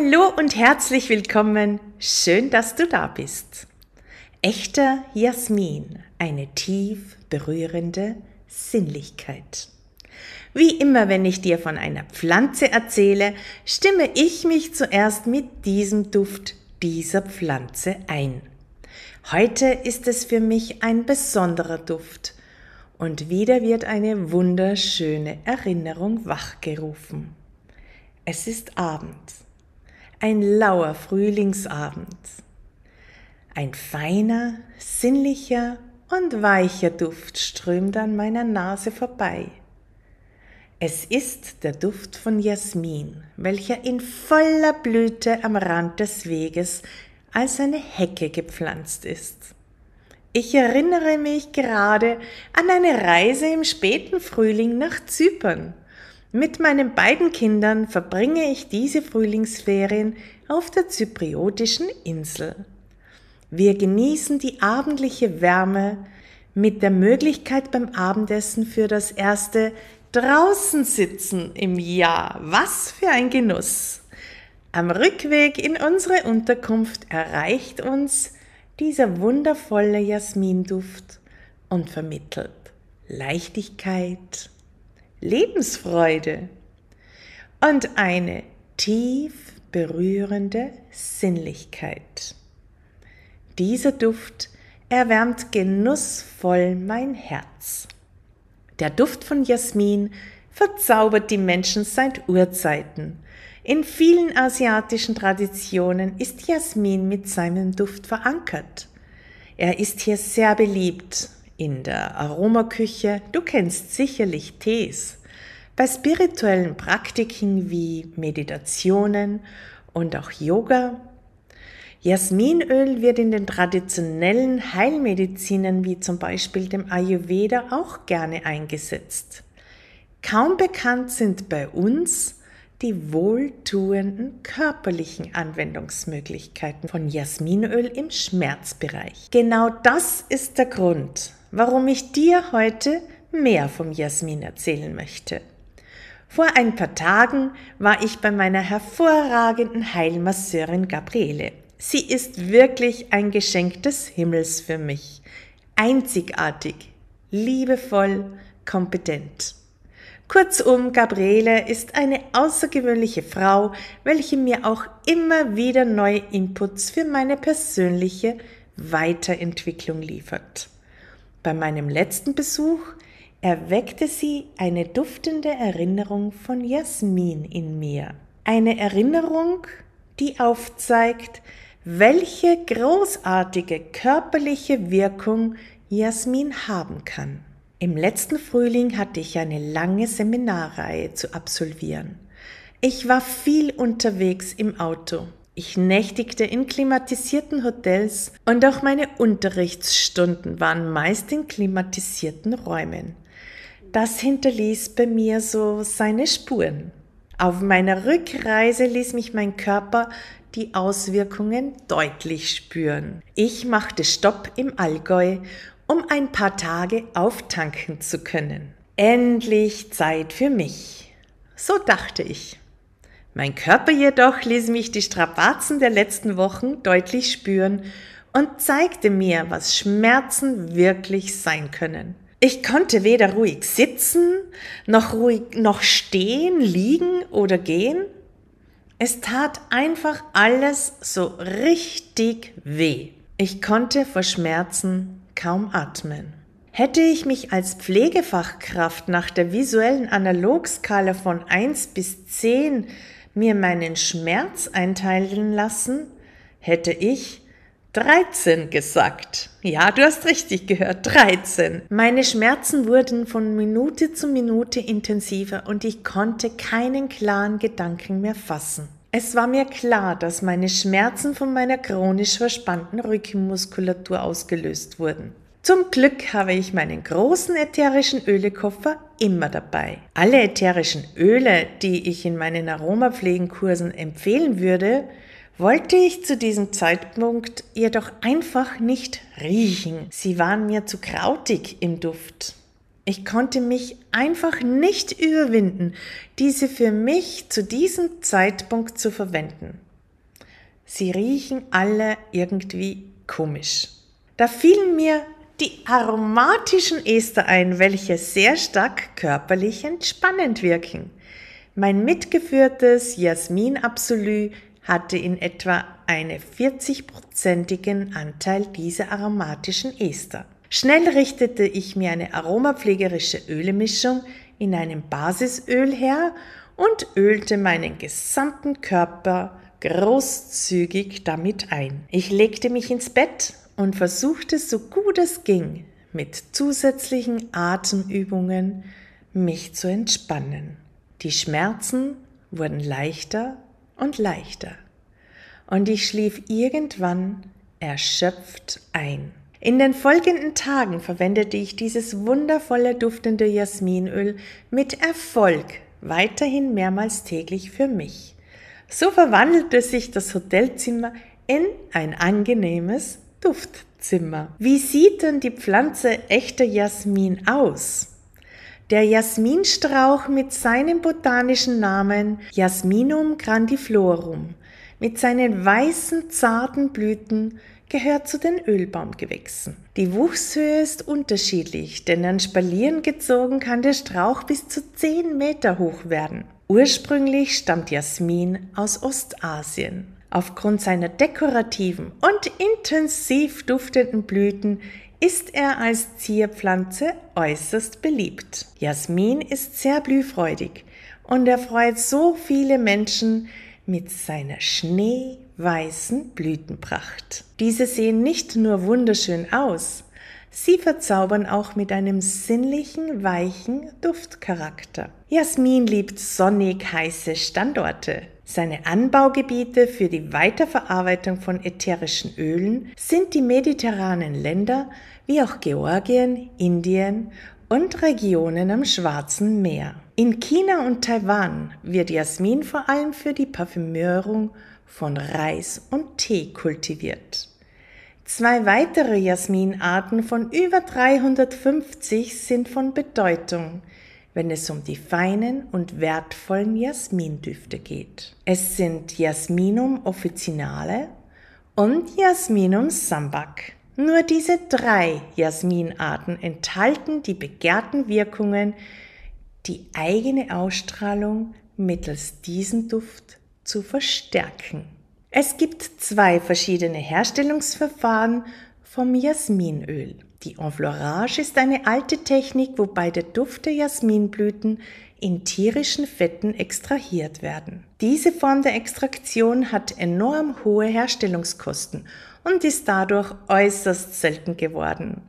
Hallo und herzlich willkommen. Schön, dass du da bist. Echter Jasmin, eine tief berührende Sinnlichkeit. Wie immer, wenn ich dir von einer Pflanze erzähle, stimme ich mich zuerst mit diesem Duft dieser Pflanze ein. Heute ist es für mich ein besonderer Duft und wieder wird eine wunderschöne Erinnerung wachgerufen. Es ist Abend, ein lauer Frühlingsabend. Ein feiner, sinnlicher und weicher Duft strömt an meiner Nase vorbei. Es ist der Duft von Jasmin, welcher in voller Blüte am Rand des Weges als eine Hecke gepflanzt ist. Ich erinnere mich gerade an eine Reise im späten Frühling nach Zypern. Mit meinen beiden Kindern verbringe ich diese Frühlingsferien auf der zypriotischen Insel. Wir genießen die abendliche Wärme mit der Möglichkeit beim Abendessen für das erste draußen sitzen im Jahr. Was für ein Genuss! Am Rückweg in unsere Unterkunft erreicht uns dieser wundervolle Jasminduft und vermittelt Leichtigkeit, Lebensfreude und eine tief berührende Sinnlichkeit. Dieser Duft erwärmt genussvoll mein Herz. Der Duft von Jasmin verzaubert die Menschen seit Urzeiten. In vielen asiatischen Traditionen ist Jasmin mit seinem Duft verankert. Er ist hier sehr beliebt in der Aromaküche, du kennst sicherlich Tees, bei spirituellen Praktiken wie Meditationen und auch Yoga Jasminöl wird in den traditionellen Heilmedizinen wie zum Beispiel dem Ayurveda auch gerne eingesetzt. Kaum bekannt sind bei uns die wohltuenden körperlichen Anwendungsmöglichkeiten von Jasminöl im Schmerzbereich. Genau das ist der Grund, warum ich dir heute mehr vom Jasmin erzählen möchte. Vor ein paar Tagen war ich bei meiner hervorragenden Heilmasseurin Gabriele. Sie ist wirklich ein Geschenk des Himmels für mich. Einzigartig, liebevoll, kompetent. Kurzum, Gabriele ist eine außergewöhnliche Frau, welche mir auch immer wieder neue Inputs für meine persönliche Weiterentwicklung liefert. Bei meinem letzten Besuch erweckte sie eine duftende Erinnerung von Jasmin in mir. Eine Erinnerung, die aufzeigt, welche großartige körperliche Wirkung Jasmin haben kann. Im letzten Frühling hatte ich eine lange Seminarreihe zu absolvieren. Ich war viel unterwegs im Auto. Ich nächtigte in klimatisierten Hotels und auch meine Unterrichtsstunden waren meist in klimatisierten Räumen. Das hinterließ bei mir so seine Spuren. Auf meiner Rückreise ließ mich mein Körper die Auswirkungen deutlich spüren. Ich machte Stopp im Allgäu, um ein paar Tage auftanken zu können. Endlich Zeit für mich. So dachte ich. Mein Körper jedoch ließ mich die Strapazen der letzten Wochen deutlich spüren und zeigte mir, was Schmerzen wirklich sein können. Ich konnte weder ruhig sitzen, noch ruhig noch stehen, liegen oder gehen. Es tat einfach alles so richtig weh. Ich konnte vor Schmerzen kaum atmen. Hätte ich mich als Pflegefachkraft nach der visuellen Analogskala von 1 bis 10 mir meinen Schmerz einteilen lassen, hätte ich 13 gesagt. Ja, du hast richtig gehört, 13. Meine Schmerzen wurden von Minute zu Minute intensiver und ich konnte keinen klaren Gedanken mehr fassen. Es war mir klar, dass meine Schmerzen von meiner chronisch verspannten Rückenmuskulatur ausgelöst wurden. Zum Glück habe ich meinen großen ätherischen Ölekoffer immer dabei. Alle ätherischen Öle, die ich in meinen Aromapflegenkursen empfehlen würde, wollte ich zu diesem Zeitpunkt jedoch einfach nicht riechen. Sie waren mir zu krautig im Duft. Ich konnte mich einfach nicht überwinden, diese für mich zu diesem Zeitpunkt zu verwenden. sie riechen alle irgendwie komisch. Da fielen mir die aromatischen Ester ein, welche sehr stark körperlich entspannend wirken. Mein mitgeführtes Jasmin Absolu hatte in etwa einen 40-prozentigen Anteil dieser aromatischen Ester. Schnell richtete ich mir eine aromapflegerische Ölemischung in einem Basisöl her und ölte meinen gesamten Körper großzügig damit ein. Ich legte mich ins Bett und versuchte so gut es ging, mit zusätzlichen Atemübungen mich zu entspannen. Die Schmerzen wurden leichter und leichter und ich schlief irgendwann erschöpft ein. In den folgenden Tagen verwendete ich dieses wundervolle duftende Jasminöl mit Erfolg weiterhin mehrmals täglich für mich. So verwandelte sich das Hotelzimmer in ein angenehmes Duftzimmer. Wie sieht denn die Pflanze echter Jasmin aus? Der Jasminstrauch mit seinem botanischen Namen Jasminum grandiflorum, mit seinen weißen, zarten Blüten, gehört zu den Ölbaumgewächsen. Die Wuchshöhe ist unterschiedlich, denn an Spalieren gezogen kann der Strauch bis zu 10 Meter hoch werden. Ursprünglich stammt Jasmin aus Ostasien. Aufgrund seiner dekorativen und intensiv duftenden Blüten ist er als Zierpflanze äußerst beliebt. Jasmin ist sehr blühfreudig und erfreut so viele Menschen mit seiner schneeweißen Blütenpracht. Diese sehen nicht nur wunderschön aus, Sie verzaubern auch mit einem sinnlichen, weichen Duftcharakter. Jasmin liebt sonnig heiße Standorte. Seine Anbaugebiete für die Weiterverarbeitung von ätherischen Ölen sind die mediterranen Länder wie auch Georgien, Indien und Regionen am Schwarzen Meer. In China und Taiwan wird Jasmin vor allem für die Parfümierung von Reis und Tee kultiviert. Zwei weitere Jasminarten von über 350 sind von Bedeutung, wenn es um die feinen und wertvollen Jasmindüfte geht. Es sind Jasminum officinale und Jasminum sambac. Nur diese drei Jasminarten enthalten die begehrten Wirkungen, die eigene Ausstrahlung mittels diesem Duft zu verstärken. Es gibt zwei verschiedene Herstellungsverfahren vom Jasminöl. Die Enfleurage ist eine alte Technik, wobei der Duft der Jasminblüten in tierischen Fetten extrahiert werden. Diese Form der Extraktion hat enorm hohe Herstellungskosten und ist dadurch äußerst selten geworden.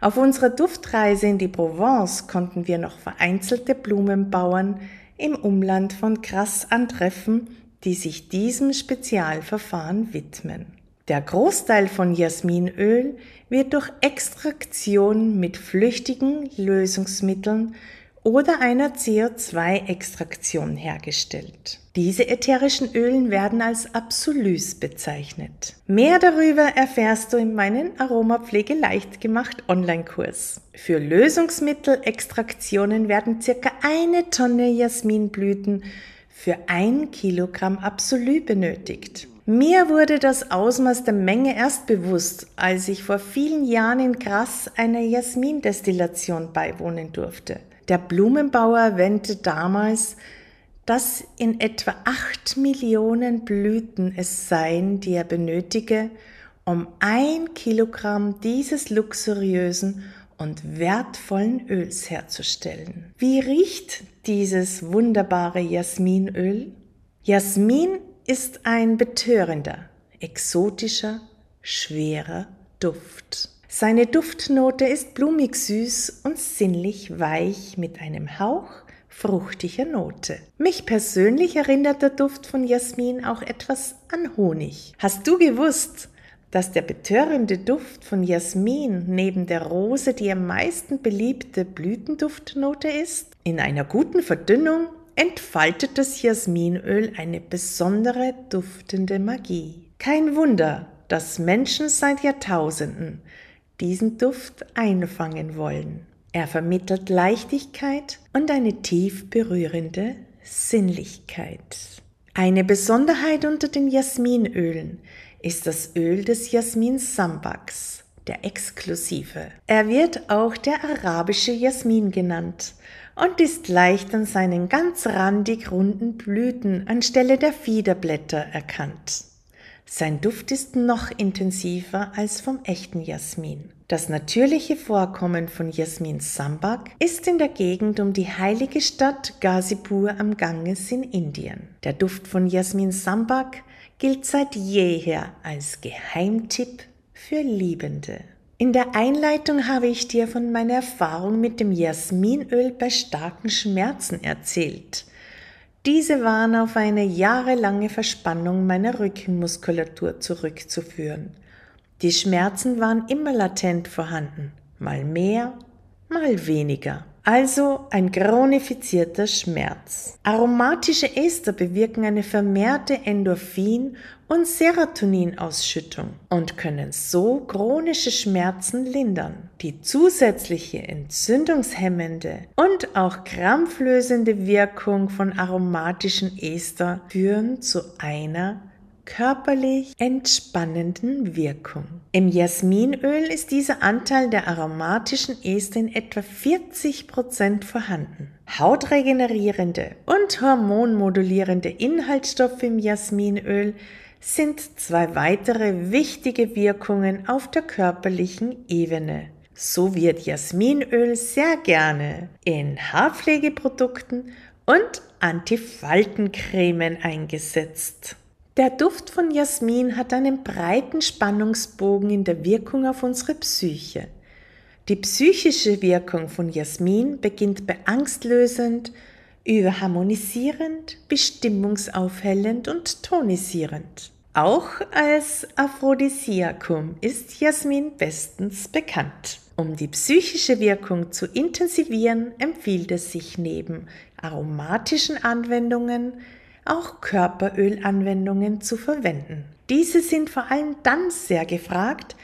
Auf unserer Duftreise in die Provence konnten wir noch vereinzelte Blumenbauern im Umland von Grasse antreffen, die sich diesem Spezialverfahren widmen. Der Großteil von Jasminöl wird durch Extraktion mit flüchtigen Lösungsmitteln oder einer CO2-Extraktion hergestellt. Diese ätherischen Ölen werden als Absolus bezeichnet. Mehr darüber erfährst du in meinem Aromapflege leicht gemacht Online-Kurs. Für Lösungsmittelextraktionen werden circa eine Tonne Jasminblüten für ein Kilogramm Absolut benötigt. Mir wurde das Ausmaß der Menge erst bewusst, als ich vor vielen Jahren in Grass einer Jasmindestillation beiwohnen durfte. Der Blumenbauer erwähnte damals, dass in etwa acht Millionen Blüten es seien, die er benötige, um ein Kilogramm dieses luxuriösen und wertvollen Öls herzustellen. Wie riecht dieses wunderbare Jasminöl? Jasmin ist ein betörender, exotischer, schwerer Duft. Seine Duftnote ist blumig süß und sinnlich weich mit einem Hauch fruchtiger Note. Mich persönlich erinnert der Duft von Jasmin auch etwas an Honig. Hast du gewusst, dass der betörende Duft von Jasmin neben der Rose die am meisten beliebte Blütenduftnote ist? In einer guten Verdünnung entfaltet das Jasminöl eine besondere duftende Magie. Kein Wunder, dass Menschen seit Jahrtausenden diesen Duft einfangen wollen. Er vermittelt Leichtigkeit und eine tief berührende Sinnlichkeit. Eine Besonderheit unter den Jasminölen ist das Öl des Jasmin Sambaks, der exklusive. Er wird auch der arabische Jasmin genannt und ist leicht an seinen ganz randig runden Blüten anstelle der Fiederblätter erkannt. Sein Duft ist noch intensiver als vom echten Jasmin. Das natürliche Vorkommen von Jasmin Sambak ist in der Gegend um die heilige Stadt Ghazipur am Ganges in Indien. Der Duft von Jasmin Sambak gilt seit jeher als Geheimtipp für Liebende. In der Einleitung habe ich dir von meiner Erfahrung mit dem Jasminöl bei starken Schmerzen erzählt. Diese waren auf eine jahrelange Verspannung meiner Rückenmuskulatur zurückzuführen. Die Schmerzen waren immer latent vorhanden, mal mehr, mal weniger. Also ein chronifizierter Schmerz. Aromatische Ester bewirken eine vermehrte Endorphin- und Serotoninausschüttung und können so chronische Schmerzen lindern. Die zusätzliche entzündungshemmende und auch krampflösende Wirkung von aromatischen Ester führen zu einer körperlich entspannenden Wirkung. Im Jasminöl ist dieser Anteil der aromatischen Ester in etwa 40 Prozent vorhanden. Hautregenerierende und hormonmodulierende Inhaltsstoffe im Jasminöl sind zwei weitere wichtige Wirkungen auf der körperlichen Ebene. So wird Jasminöl sehr gerne in Haarpflegeprodukten und Antifaltencremen eingesetzt. Der Duft von Jasmin hat einen breiten Spannungsbogen in der Wirkung auf unsere Psyche. Die psychische Wirkung von Jasmin beginnt bei angstlösend, überharmonisierend, bestimmungsaufhellend und tonisierend. Auch als Aphrodisiakum ist Jasmin bestens bekannt. Um die psychische Wirkung zu intensivieren, empfiehlt es sich neben aromatischen Anwendungen auch Körperölanwendungen zu verwenden. Diese sind vor allem dann sehr gefragt,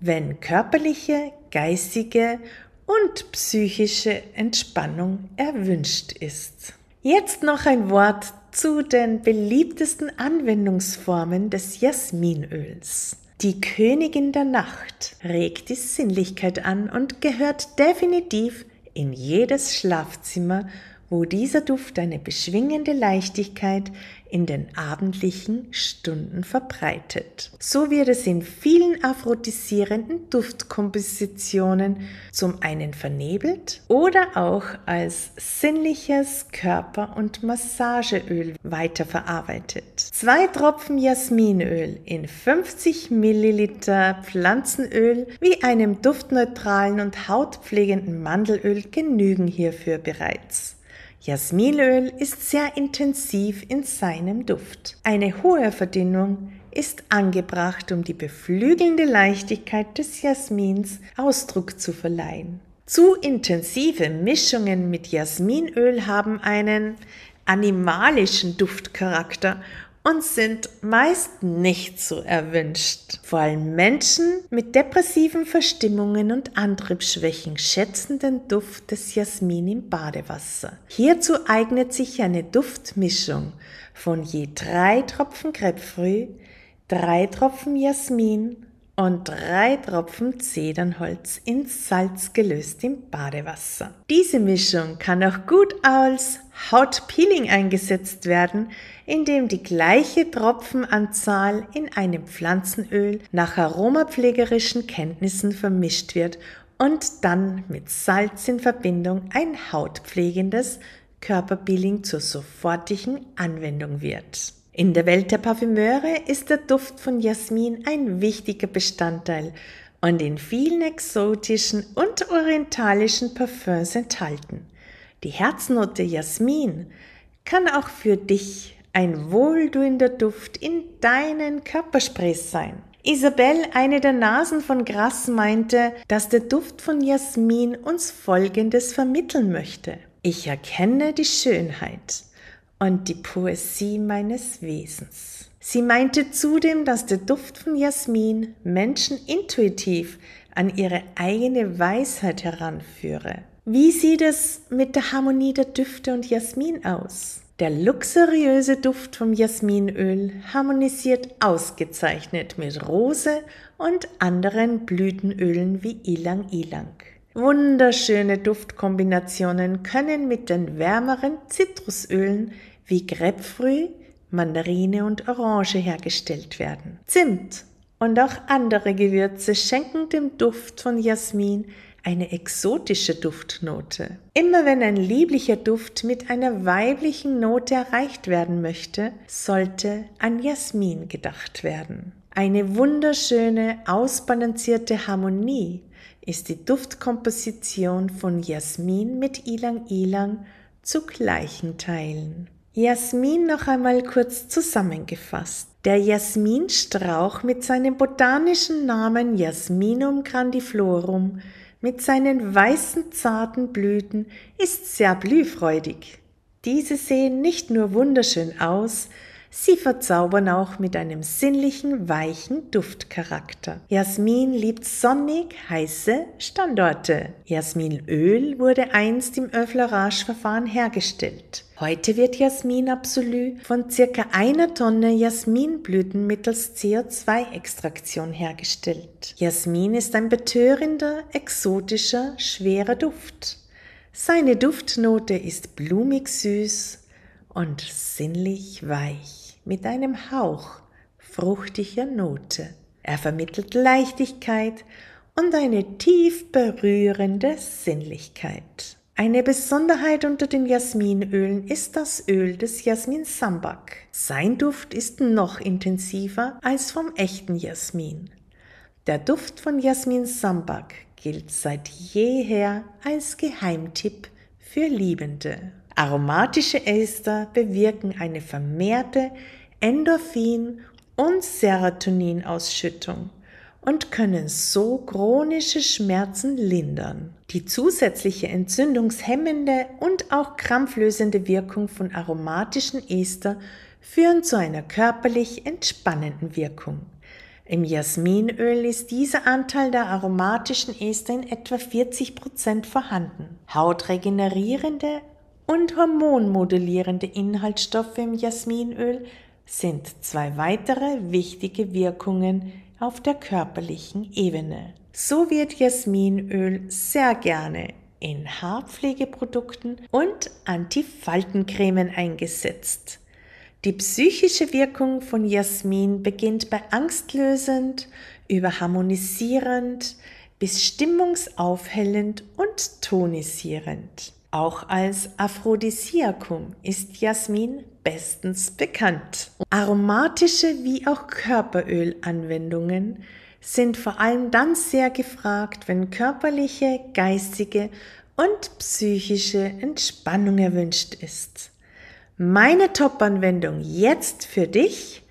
wenn körperliche, geistige und psychische Entspannung erwünscht ist. Jetzt noch ein Wort zu den beliebtesten Anwendungsformen des Jasminöls. Die Königin der Nacht regt die Sinnlichkeit an und gehört definitiv in jedes Schlafzimmer wo dieser Duft eine beschwingende Leichtigkeit in den abendlichen Stunden verbreitet. So wird es in vielen aphrodisierenden Duftkompositionen zum einen vernebelt oder auch als sinnliches Körper- und Massageöl weiterverarbeitet. Zwei Tropfen Jasminöl in 50 Milliliter Pflanzenöl wie einem duftneutralen und hautpflegenden Mandelöl genügen hierfür bereits. Jasminöl ist sehr intensiv in seinem Duft. Eine hohe Verdünnung ist angebracht, um die beflügelnde Leichtigkeit des Jasmins Ausdruck zu verleihen. Zu intensive Mischungen mit Jasminöl haben einen animalischen Duftcharakter und sind meist nicht so erwünscht. Vor allem Menschen mit depressiven Verstimmungen und Antriebsschwächen schätzen den Duft des Jasmin im Badewasser. Hierzu eignet sich eine Duftmischung von je drei Tropfen Grapefruit, drei Tropfen Jasmin und drei Tropfen Zedernholz in Salz gelöst im Badewasser. Diese Mischung kann auch gut als Hautpeeling eingesetzt werden, indem die gleiche Tropfenanzahl in einem Pflanzenöl nach aromapflegerischen Kenntnissen vermischt wird und dann mit Salz in Verbindung ein hautpflegendes Körperpeeling zur sofortigen Anwendung wird. In der Welt der Parfümeure ist der Duft von Jasmin ein wichtiger Bestandteil und in vielen exotischen und orientalischen Parfums enthalten. Die Herznote Jasmin kann auch für dich ein wohltuender Duft in deinen Körpersprays sein. Isabel, eine der Nasen von Grass, meinte, dass der Duft von Jasmin uns Folgendes vermitteln möchte. Ich erkenne die Schönheit und die Poesie meines Wesens. Sie meinte zudem, dass der Duft von Jasmin Menschen intuitiv an ihre eigene Weisheit heranführe. Wie sieht es mit der Harmonie der Düfte und Jasmin aus? Der luxuriöse Duft vom Jasminöl harmonisiert ausgezeichnet mit Rose und anderen Blütenölen wie Ilang Ilang. Wunderschöne Duftkombinationen können mit den wärmeren Zitrusölen wie Grapefruit, Mandarine und Orange hergestellt werden. Zimt und auch andere Gewürze schenken dem Duft von Jasmin eine exotische Duftnote. Immer wenn ein lieblicher Duft mit einer weiblichen Note erreicht werden möchte, sollte an Jasmin gedacht werden. Eine wunderschöne, ausbalancierte Harmonie ist die Duftkomposition von Jasmin mit Ilang Ilang zu gleichen Teilen. Jasmin noch einmal kurz zusammengefasst. Der Jasminstrauch mit seinem botanischen Namen Jasminum grandiflorum mit seinen weißen zarten Blüten ist sehr blühfreudig. Diese sehen nicht nur wunderschön aus, Sie verzaubern auch mit einem sinnlichen, weichen Duftcharakter. Jasmin liebt sonnig heiße Standorte. Jasminöl wurde einst im Öflerage-Verfahren hergestellt. Heute wird Jasmin Absolut von circa einer Tonne Jasminblüten mittels CO2-Extraktion hergestellt. Jasmin ist ein betörender, exotischer, schwerer Duft. Seine Duftnote ist blumig süß und sinnlich weich mit einem Hauch fruchtiger Note. Er vermittelt Leichtigkeit und eine tief berührende Sinnlichkeit. Eine Besonderheit unter den Jasminölen ist das Öl des Jasmin Sambak. Sein Duft ist noch intensiver als vom echten Jasmin. Der Duft von Jasmin Sambak gilt seit jeher als Geheimtipp für Liebende. Aromatische Ester bewirken eine vermehrte Endorphin- und Serotoninausschüttung und können so chronische Schmerzen lindern. Die zusätzliche entzündungshemmende und auch krampflösende Wirkung von aromatischen Ester führen zu einer körperlich entspannenden Wirkung. Im Jasminöl ist dieser Anteil der aromatischen Ester in etwa 40 Prozent vorhanden. Hautregenerierende und hormonmodellierende Inhaltsstoffe im Jasminöl sind zwei weitere wichtige Wirkungen auf der körperlichen Ebene. So wird Jasminöl sehr gerne in Haarpflegeprodukten und Antifaltencremen eingesetzt. Die psychische Wirkung von Jasmin beginnt bei angstlösend, über harmonisierend bis stimmungsaufhellend und tonisierend. Auch als Aphrodisiakum ist Jasmin bestens bekannt. Aromatische wie auch Körperölanwendungen sind vor allem dann sehr gefragt, wenn körperliche, geistige und psychische Entspannung erwünscht ist. Meine Top-Anwendung jetzt für dich,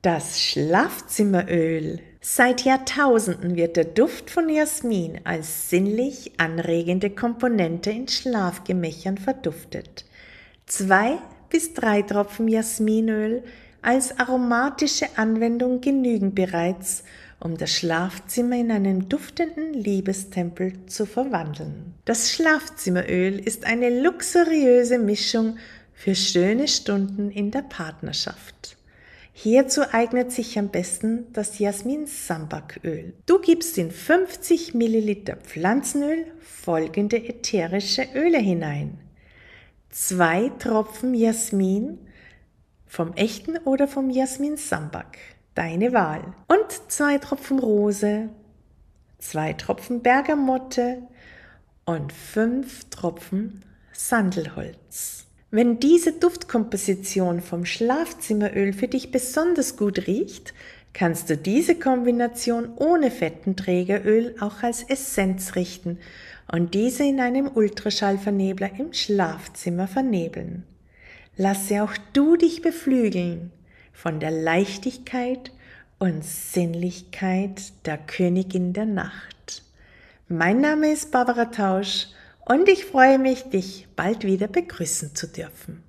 das Schlafzimmeröl. Seit Jahrtausenden wird der Duft von Jasmin als sinnlich anregende Komponente in Schlafgemächern verduftet. Zwei bis drei Tropfen Jasminöl als aromatische Anwendung genügen bereits, um das Schlafzimmer in einen duftenden Liebestempel zu verwandeln. Das Schlafzimmeröl ist eine luxuriöse Mischung für schöne Stunden in der Partnerschaft. Hierzu eignet sich am besten das Jasmin-Sambaköl. Du gibst in 50 Milliliter Pflanzenöl folgende ätherische Öle hinein. Zwei Tropfen Jasmin vom echten oder vom Jasmin Sambak, deine Wahl. Und zwei Tropfen Rose, zwei Tropfen Bergamotte und fünf Tropfen Sandelholz. Wenn diese Duftkomposition vom Schlafzimmeröl für dich besonders gut riecht, kannst du diese Kombination ohne Fettenträgeröl auch als Essenz richten und diese in einem Ultraschallvernebler im Schlafzimmer vernebeln. Lasse auch du dich beflügeln von der Leichtigkeit und Sinnlichkeit der Königin der Nacht. Mein Name ist Barbara Tausch und ich freue mich, dich bald wieder begrüßen zu dürfen.